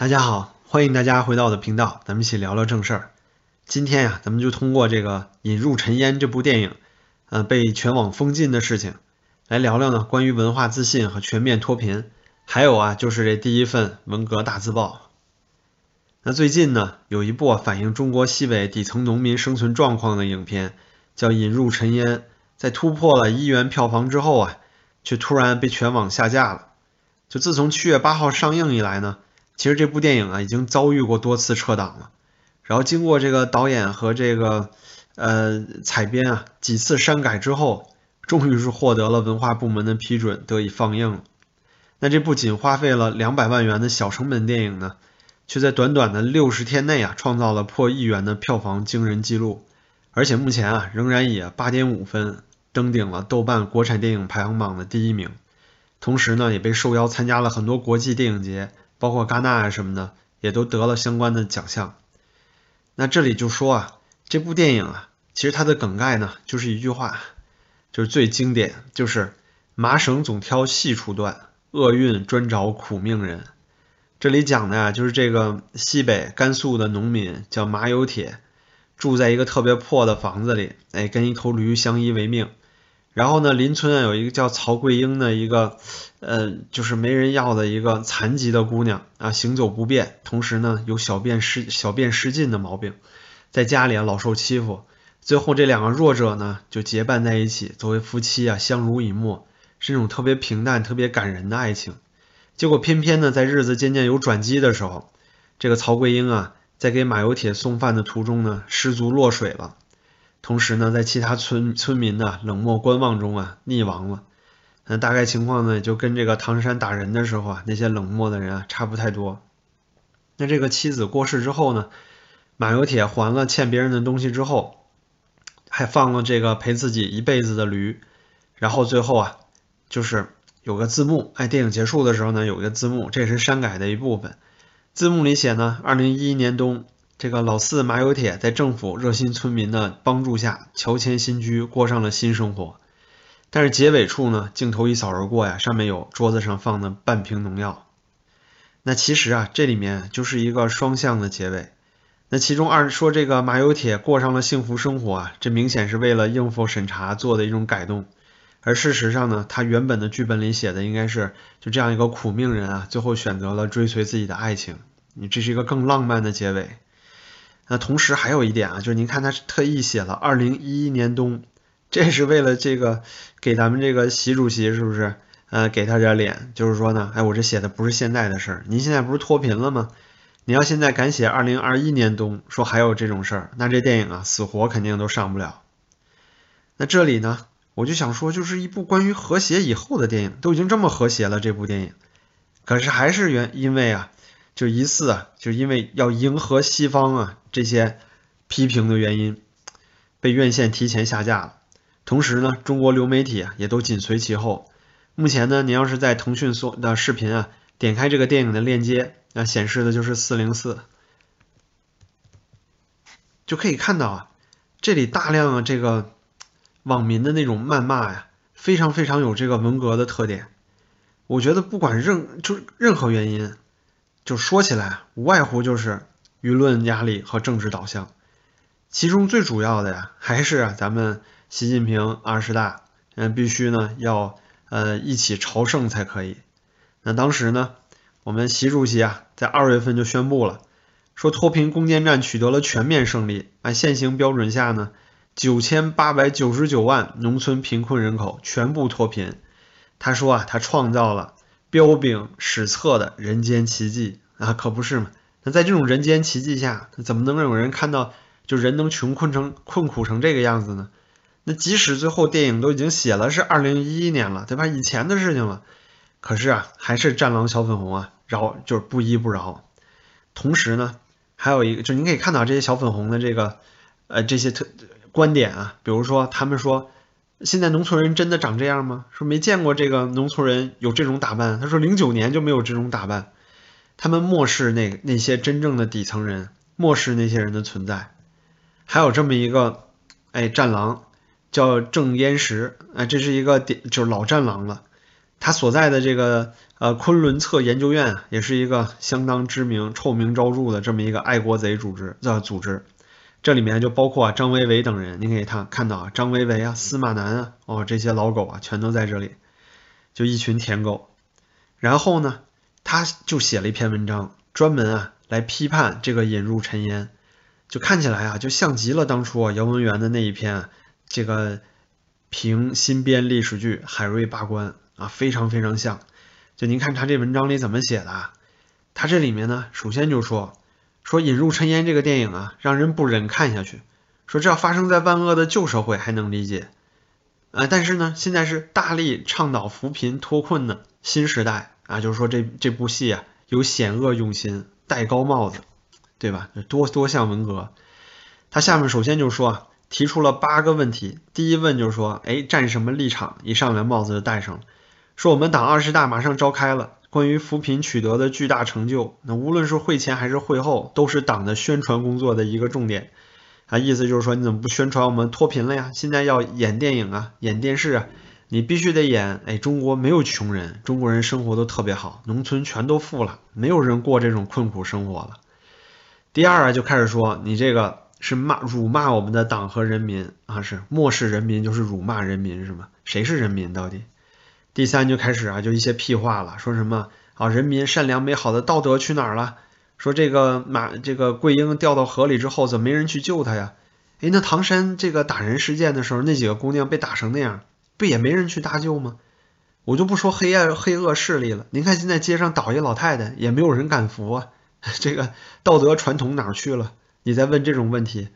大家好，欢迎大家回到我的频道，咱们一起聊聊正事儿。今天呀，咱们就通过这个《引入尘烟》这部电影，呃，被全网封禁的事情，来聊聊呢关于文化自信和全面脱贫，还有啊，就是这第一份文革大字报。那最近呢，有一部反映中国西北底层农民生存状况的影片，叫《引入尘烟》，在突破了一元票房之后啊，却突然被全网下架了。就自从七月八号上映以来呢。其实这部电影啊，已经遭遇过多次撤档了，然后经过这个导演和这个呃采编啊几次删改之后，终于是获得了文化部门的批准，得以放映了。那这部仅花费了两百万元的小成本电影呢，却在短短的六十天内啊，创造了破亿元的票房惊人纪录，而且目前啊，仍然以八点五分登顶了豆瓣国产电影排行榜的第一名，同时呢，也被受邀参加了很多国际电影节。包括戛纳啊什么的，也都得了相关的奖项。那这里就说啊，这部电影啊，其实它的梗概呢，就是一句话，就是最经典，就是麻绳总挑细处断，厄运专找苦命人。这里讲的啊，就是这个西北甘肃的农民叫马有铁，住在一个特别破的房子里，哎，跟一头驴相依为命。然后呢，邻村啊有一个叫曹桂英的一个，呃，就是没人要的一个残疾的姑娘啊，行走不便，同时呢有小便失小便失禁的毛病，在家里啊老受欺负。最后这两个弱者呢就结伴在一起，作为夫妻啊相濡以沫，是那种特别平淡、特别感人的爱情。结果偏偏呢在日子渐渐有转机的时候，这个曹桂英啊在给马有铁送饭的途中呢失足落水了。同时呢，在其他村村民的冷漠观望中啊，溺亡了。那大概情况呢，就跟这个唐山打人的时候啊，那些冷漠的人啊，差不太多。那这个妻子过世之后呢，马有铁还了欠别人的东西之后，还放了这个陪自己一辈子的驴。然后最后啊，就是有个字幕，哎，电影结束的时候呢，有一个字幕，这是删改的一部分。字幕里写呢，二零一一年冬。这个老四马有铁在政府热心村民的帮助下，乔迁新居，过上了新生活。但是结尾处呢，镜头一扫而过呀，上面有桌子上放的半瓶农药。那其实啊，这里面就是一个双向的结尾。那其中二说这个马有铁过上了幸福生活啊，这明显是为了应付审查做的一种改动。而事实上呢，他原本的剧本里写的应该是就这样一个苦命人啊，最后选择了追随自己的爱情。你这是一个更浪漫的结尾。那同时还有一点啊，就是您看他特意写了二零一一年冬，这是为了这个给咱们这个习主席是不是？呃，给他点脸，就是说呢，哎，我这写的不是现在的事儿，您现在不是脱贫了吗？你要现在敢写二零二一年冬，说还有这种事儿，那这电影啊，死活肯定都上不了。那这里呢，我就想说，就是一部关于和谐以后的电影，都已经这么和谐了，这部电影，可是还是原因为啊。就疑似啊，就因为要迎合西方啊这些批评的原因，被院线提前下架了。同时呢，中国流媒体也都紧随其后。目前呢，你要是在腾讯搜的视频啊，点开这个电影的链接，那显示的就是四零四，就可以看到啊，这里大量的这个网民的那种谩骂呀，非常非常有这个文革的特点。我觉得不管任就任何原因。就说起来，无外乎就是舆论压力和政治导向，其中最主要的呀，还是咱们习近平二十大，嗯，必须呢要呃一起朝圣才可以。那当时呢，我们习主席啊，在二月份就宣布了，说脱贫攻坚战取得了全面胜利，按现行标准下呢，九千八百九十九万农村贫困人口全部脱贫。他说啊，他创造了。彪炳史册的人间奇迹啊，可不是嘛？那在这种人间奇迹下，怎么能有人看到就人能穷困成困苦成这个样子呢？那即使最后电影都已经写了是二零一一年了，对吧？以前的事情了，可是啊，还是战狼小粉红啊，饶就是不依不饶。同时呢，还有一个，就您可以看到这些小粉红的这个呃这些特观点啊，比如说他们说。现在农村人真的长这样吗？说没见过这个农村人有这种打扮。他说零九年就没有这种打扮。他们漠视那那些真正的底层人，漠视那些人的存在。还有这么一个哎战狼叫郑烟石，哎这是一个点就是老战狼了。他所在的这个呃，昆仑策研究院也是一个相当知名、臭名昭著的这么一个爱国贼组织的组织。这里面就包括啊张维为等人，你可以看看到啊张维为啊、司马南啊，哦这些老狗啊全都在这里，就一群舔狗。然后呢，他就写了一篇文章，专门啊来批判这个引入陈烟，就看起来啊就像极了当初啊姚文元的那一篇这个评新编历史剧《海瑞罢官》啊，非常非常像。就您看他这文章里怎么写的，啊？他这里面呢，首先就说说引入尘烟这个电影啊，让人不忍看下去。说这要发生在万恶的旧社会还能理解，啊，但是呢，现在是大力倡导扶贫脱困的新时代啊，就是说这这部戏啊有险恶用心，戴高帽子，对吧？多多像文革。他下面首先就说啊提出了八个问题，第一问就是说，哎，站什么立场？一上来帽子就戴上了。说我们党二十大马上召开了，关于扶贫取得的巨大成就，那无论是会前还是会后，都是党的宣传工作的一个重点啊。意思就是说，你怎么不宣传我们脱贫了呀？现在要演电影啊，演电视啊，你必须得演。哎，中国没有穷人，中国人生活都特别好，农村全都富了，没有人过这种困苦生活了。第二啊，就开始说你这个是骂辱骂我们的党和人民啊，是漠视人民就是辱骂人民是吗？谁是人民到底？第三就开始啊，就一些屁话了，说什么啊，人民善良美好的道德去哪儿了？说这个马这个桂英掉到河里之后，怎么没人去救她呀？哎，那唐山这个打人事件的时候，那几个姑娘被打成那样，不也没人去搭救吗？我就不说黑暗黑恶势力了，您看现在街上倒一老太太，也没有人敢扶啊，这个道德传统哪去了？你在问这种问题？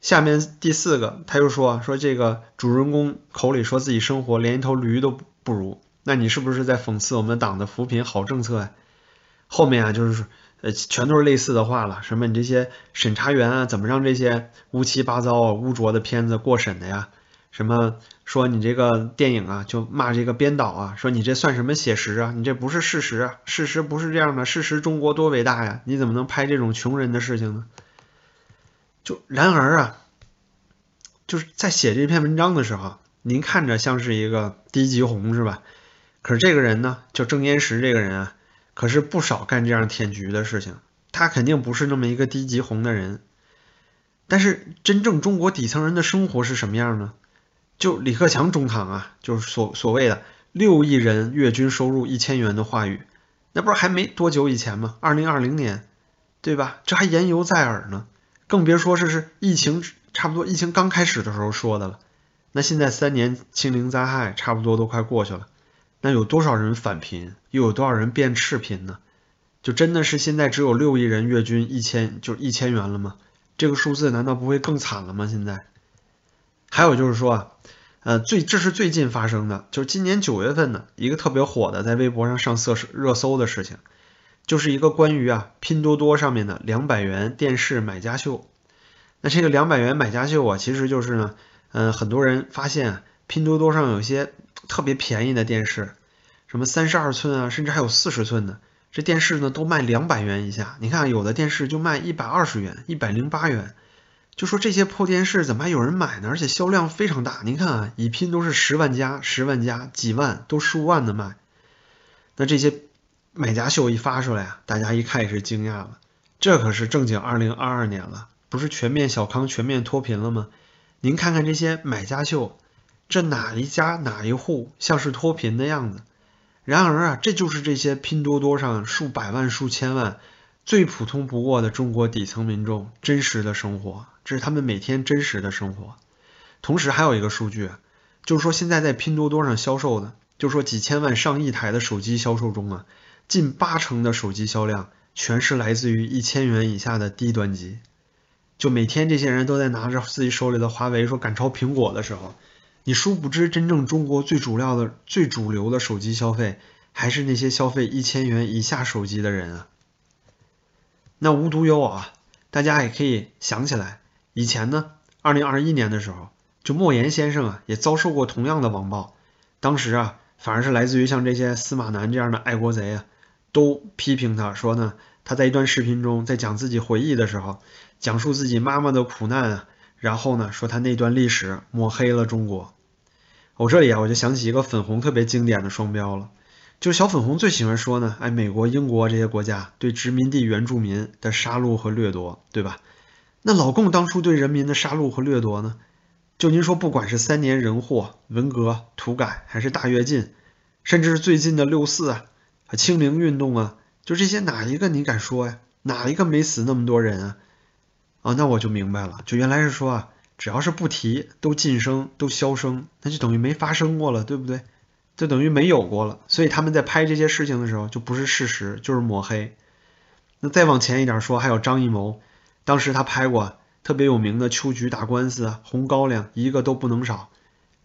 下面第四个，他又说说这个主人公口里说自己生活连一头驴都。不如，那你是不是在讽刺我们党的扶贫好政策呀？后面啊，就是呃，全都是类似的话了。什么你这些审查员啊，怎么让这些乌七八糟、污浊的片子过审的呀？什么说你这个电影啊，就骂这个编导啊，说你这算什么写实啊？你这不是事实啊，事实不是这样的，事实中国多伟大呀？你怎么能拍这种穷人的事情呢？就然而啊，就是在写这篇文章的时候。您看着像是一个低级红是吧？可是这个人呢，就郑烟石这个人啊，可是不少干这样舔局的事情。他肯定不是那么一个低级红的人。但是真正中国底层人的生活是什么样呢？就李克强中堂啊，就是所所谓的六亿人月均收入一千元的话语，那不是还没多久以前吗？二零二零年，对吧？这还言犹在耳呢，更别说是是疫情差不多疫情刚开始的时候说的了。那现在三年清零灾害差不多都快过去了，那有多少人返贫，又有多少人变赤贫呢？就真的是现在只有六亿人月均一千，就一千元了吗？这个数字难道不会更惨了吗？现在，还有就是说啊，呃，最这是最近发生的，就是今年九月份的一个特别火的，在微博上上色热搜的事情，就是一个关于啊拼多多上面的两百元电视买家秀。那这个两百元买家秀啊，其实就是呢。嗯，很多人发现拼多多上有些特别便宜的电视，什么三十二寸啊，甚至还有四十寸的，这电视呢都卖两百元以下。你看有的电视就卖一百二十元、一百零八元，就说这些破电视怎么还有人买呢？而且销量非常大。您看啊，一拼都是十万加、十万加、几万，都数万的卖。那这些买家秀一发出来啊，大家一看也是惊讶了，这可是正经二零二二年了，不是全面小康、全面脱贫了吗？您看看这些买家秀，这哪一家哪一户像是脱贫的样子？然而啊，这就是这些拼多多上数百万、数千万最普通不过的中国底层民众真实的生活，这是他们每天真实的生活。同时还有一个数据，就是说现在在拼多多上销售的，就是说几千万、上亿台的手机销售中啊，近八成的手机销量全是来自于一千元以下的低端机。就每天这些人都在拿着自己手里的华为说赶超苹果的时候，你殊不知真正中国最主要的、最主流的手机消费还是那些消费一千元以下手机的人啊。那无独有偶啊，大家也可以想起来，以前呢，二零二一年的时候，就莫言先生啊也遭受过同样的网暴，当时啊反而是来自于像这些司马南这样的爱国贼啊，都批评他说呢。他在一段视频中，在讲自己回忆的时候，讲述自己妈妈的苦难啊，然后呢，说他那段历史抹黑了中国。我这里啊，我就想起一个粉红特别经典的双标了，就是小粉红最喜欢说呢，哎，美国、英国这些国家对殖民地原住民的杀戮和掠夺，对吧？那老共当初对人民的杀戮和掠夺呢？就您说，不管是三年人祸、文革、土改，还是大跃进，甚至是最近的六四啊、清零运动啊，就这些哪一个你敢说呀？哪一个没死那么多人啊？啊，那我就明白了，就原来是说啊，只要是不提，都晋升，都消声，那就等于没发生过了，对不对？就等于没有过了。所以他们在拍这些事情的时候，就不是事实，就是抹黑。那再往前一点说，还有张艺谋，当时他拍过。特别有名的秋菊打官司，红高粱一个都不能少。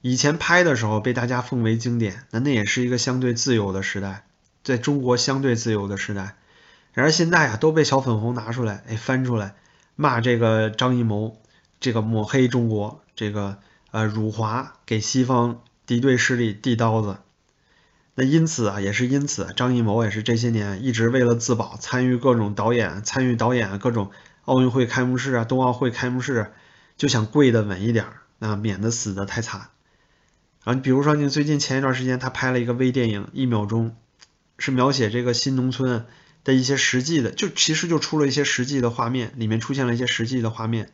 以前拍的时候被大家奉为经典，那那也是一个相对自由的时代，在中国相对自由的时代。然而现在啊，都被小粉红拿出来，哎，翻出来骂这个张艺谋，这个抹黑中国，这个呃辱华，给西方敌对势力递刀子。那因此啊，也是因此，张艺谋也是这些年一直为了自保，参与各种导演，参与导演各种。奥运会开幕式啊，冬奥会开幕式，就想跪得稳一点啊，免得死得太惨。啊，你比如说，你最近前一段时间他拍了一个微电影《一秒钟》，是描写这个新农村的一些实际的，就其实就出了一些实际的画面，里面出现了一些实际的画面，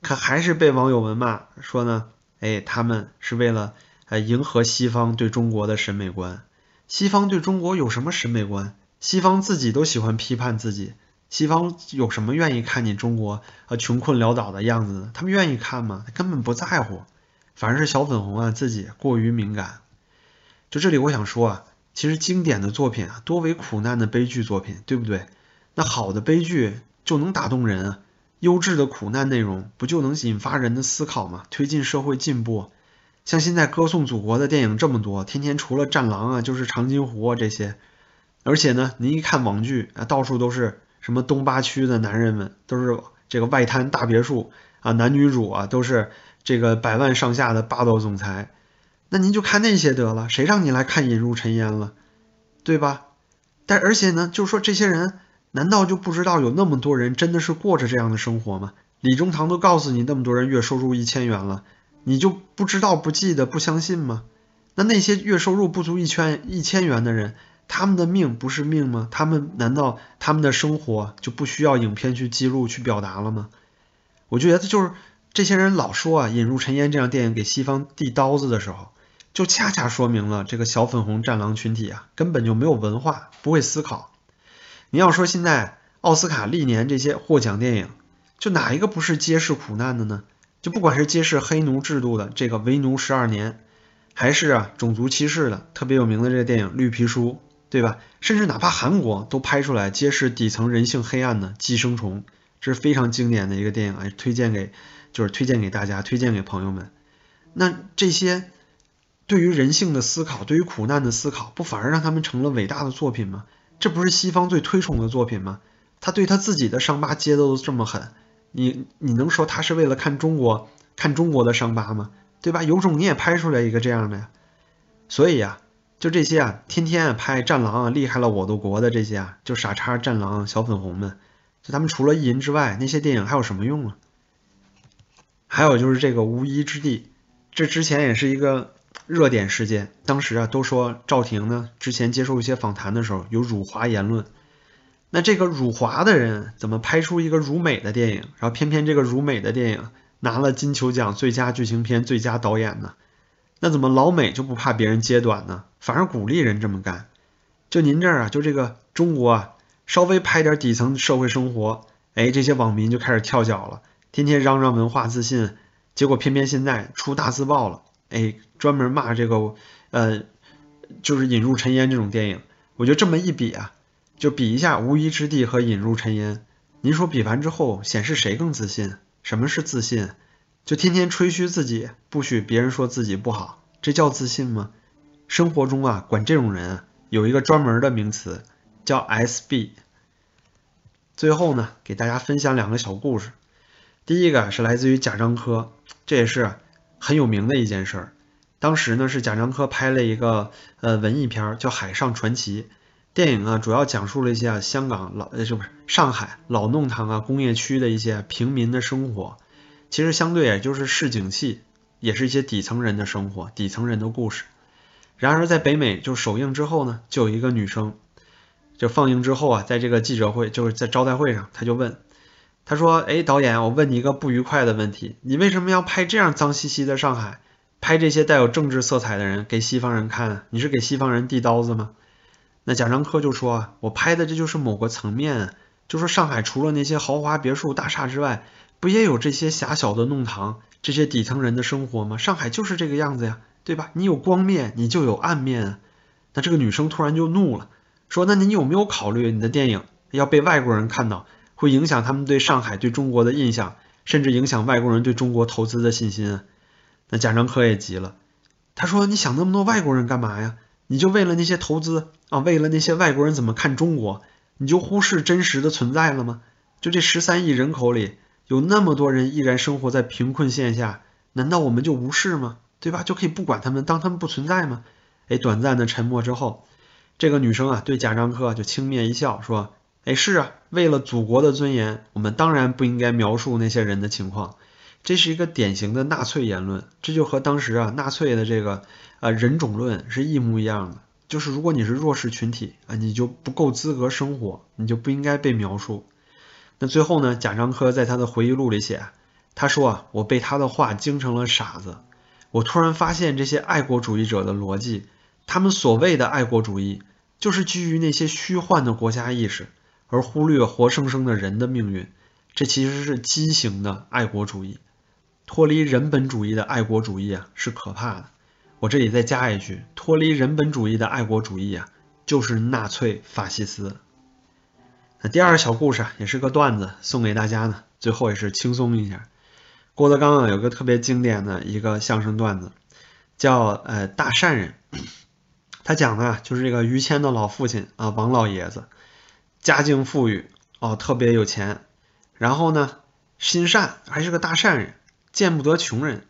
可还是被网友们骂说呢，哎，他们是为了呃迎合西方对中国的审美观。西方对中国有什么审美观？西方自己都喜欢批判自己。西方有什么愿意看你中国啊穷困潦倒的样子呢？他们愿意看吗？他根本不在乎，反而是小粉红啊自己过于敏感。就这里我想说啊，其实经典的作品啊多为苦难的悲剧作品，对不对？那好的悲剧就能打动人啊，优质的苦难内容不就能引发人的思考吗？推进社会进步。像现在歌颂祖国的电影这么多，天天除了战狼啊就是长津湖啊这些，而且呢，您一看网剧啊，到处都是。什么东八区的男人们都是这个外滩大别墅啊，男女主啊都是这个百万上下的霸道总裁，那您就看那些得了，谁让你来看《引入尘烟》了，对吧？但而且呢，就是说这些人难道就不知道有那么多人真的是过着这样的生活吗？李中堂都告诉你那么多人月收入一千元了，你就不知道、不记得、不相信吗？那那些月收入不足一千一千元的人。他们的命不是命吗？他们难道他们的生活就不需要影片去记录、去表达了吗？我就觉得就是这些人老说啊，《引入尘烟》这样电影给西方递刀子的时候，就恰恰说明了这个小粉红战狼群体啊，根本就没有文化，不会思考。你要说现在奥斯卡历年这些获奖电影，就哪一个不是揭示苦难的呢？就不管是揭示黑奴制度的这个《为奴十二年》，还是啊种族歧视的特别有名的这个电影《绿皮书》。对吧？甚至哪怕韩国都拍出来揭示底层人性黑暗的《寄生虫》，这是非常经典的一个电影，哎，推荐给就是推荐给大家，推荐给朋友们。那这些对于人性的思考，对于苦难的思考，不反而让他们成了伟大的作品吗？这不是西方最推崇的作品吗？他对他自己的伤疤揭的都这么狠，你你能说他是为了看中国看中国的伤疤吗？对吧？有种你也拍出来一个这样的呀。所以呀。就这些啊，天天拍战狼啊，厉害了我的国的这些啊，就傻叉战狼小粉红们，就他们除了意淫之外，那些电影还有什么用啊？还有就是这个无依之地，这之前也是一个热点事件，当时啊都说赵婷呢之前接受一些访谈的时候有辱华言论，那这个辱华的人怎么拍出一个辱美的电影，然后偏偏这个辱美的电影拿了金球奖最佳剧情片、最佳导演呢？那怎么老美就不怕别人揭短呢？反而鼓励人这么干？就您这儿啊，就这个中国啊，稍微拍点底层社会生活，哎，这些网民就开始跳脚了，天天嚷嚷文化自信，结果偏偏现在出大字报了，哎，专门骂这个呃，就是《引入尘烟》这种电影。我觉得这么一比啊，就比一下《无依之地》和《引入尘烟》，您说比完之后显示谁更自信？什么是自信？就天天吹嘘自己，不许别人说自己不好，这叫自信吗？生活中啊，管这种人有一个专门的名词，叫 SB。最后呢，给大家分享两个小故事。第一个是来自于贾樟柯，这也是很有名的一件事儿。当时呢，是贾樟柯拍了一个呃文艺片叫《海上传奇》，电影啊主要讲述了一些香港老呃是不是上海老弄堂啊工业区的一些平民的生活。其实相对也就是市井气，也是一些底层人的生活，底层人的故事。然而在北美就首映之后呢，就有一个女生，就放映之后啊，在这个记者会就是在招待会上，她就问，她说：“哎，导演，我问你一个不愉快的问题，你为什么要拍这样脏兮兮的上海，拍这些带有政治色彩的人给西方人看？你是给西方人递刀子吗？”那贾樟柯就说：“啊，我拍的这就是某个层面，啊就说上海除了那些豪华别墅大厦之外，不也有这些狭小的弄堂，这些底层人的生活吗？上海就是这个样子呀。”对吧？你有光面，你就有暗面。那这个女生突然就怒了，说：“那你有没有考虑你的电影要被外国人看到，会影响他们对上海、对中国的印象，甚至影响外国人对中国投资的信心？”那贾樟柯也急了，他说：“你想那么多外国人干嘛呀？你就为了那些投资啊，为了那些外国人怎么看中国，你就忽视真实的存在了吗？就这十三亿人口里，有那么多人依然生活在贫困线下，难道我们就无视吗？”对吧？就可以不管他们，当他们不存在吗？哎，短暂的沉默之后，这个女生啊，对贾樟柯就轻蔑一笑，说：“哎，是啊，为了祖国的尊严，我们当然不应该描述那些人的情况。这是一个典型的纳粹言论，这就和当时啊纳粹的这个呃人种论是一模一样的。就是如果你是弱势群体啊，你就不够资格生活，你就不应该被描述。那最后呢，贾樟柯在他的回忆录里写，他说啊，我被他的话惊成了傻子。”我突然发现，这些爱国主义者的逻辑，他们所谓的爱国主义，就是基于那些虚幻的国家意识，而忽略活生生的人的命运。这其实是畸形的爱国主义，脱离人本主义的爱国主义啊，是可怕的。我这里再加一句，脱离人本主义的爱国主义啊，就是纳粹法西斯。那第二个小故事啊，也是个段子，送给大家呢，最后也是轻松一下。郭德纲啊，有个特别经典的一个相声段子，叫呃大善人。他讲的啊，就是这个于谦的老父亲啊，王老爷子，家境富裕哦，特别有钱，然后呢，心善，还是个大善人，见不得穷人。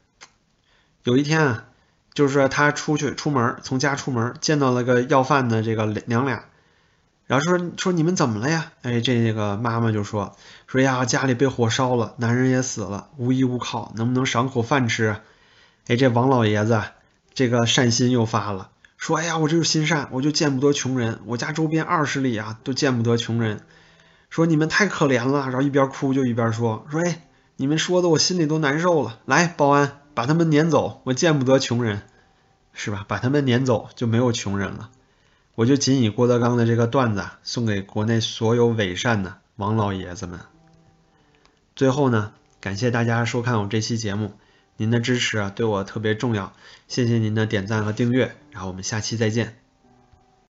有一天啊，就是说他出去出门，从家出门，见到了个要饭的这个娘俩。然后说说你们怎么了呀？哎，这个妈妈就说说呀，家里被火烧了，男人也死了，无依无靠，能不能赏口饭吃？哎，这王老爷子这个善心又发了，说哎呀，我这是心善，我就见不得穷人，我家周边二十里啊都见不得穷人。说你们太可怜了，然后一边哭就一边说说哎，你们说的我心里都难受了。来，保安把他们撵走，我见不得穷人，是吧？把他们撵走就没有穷人了。我就仅以郭德纲的这个段子送给国内所有伪善的王老爷子们。最后呢，感谢大家收看我这期节目，您的支持啊对我特别重要，谢谢您的点赞和订阅，然后我们下期再见。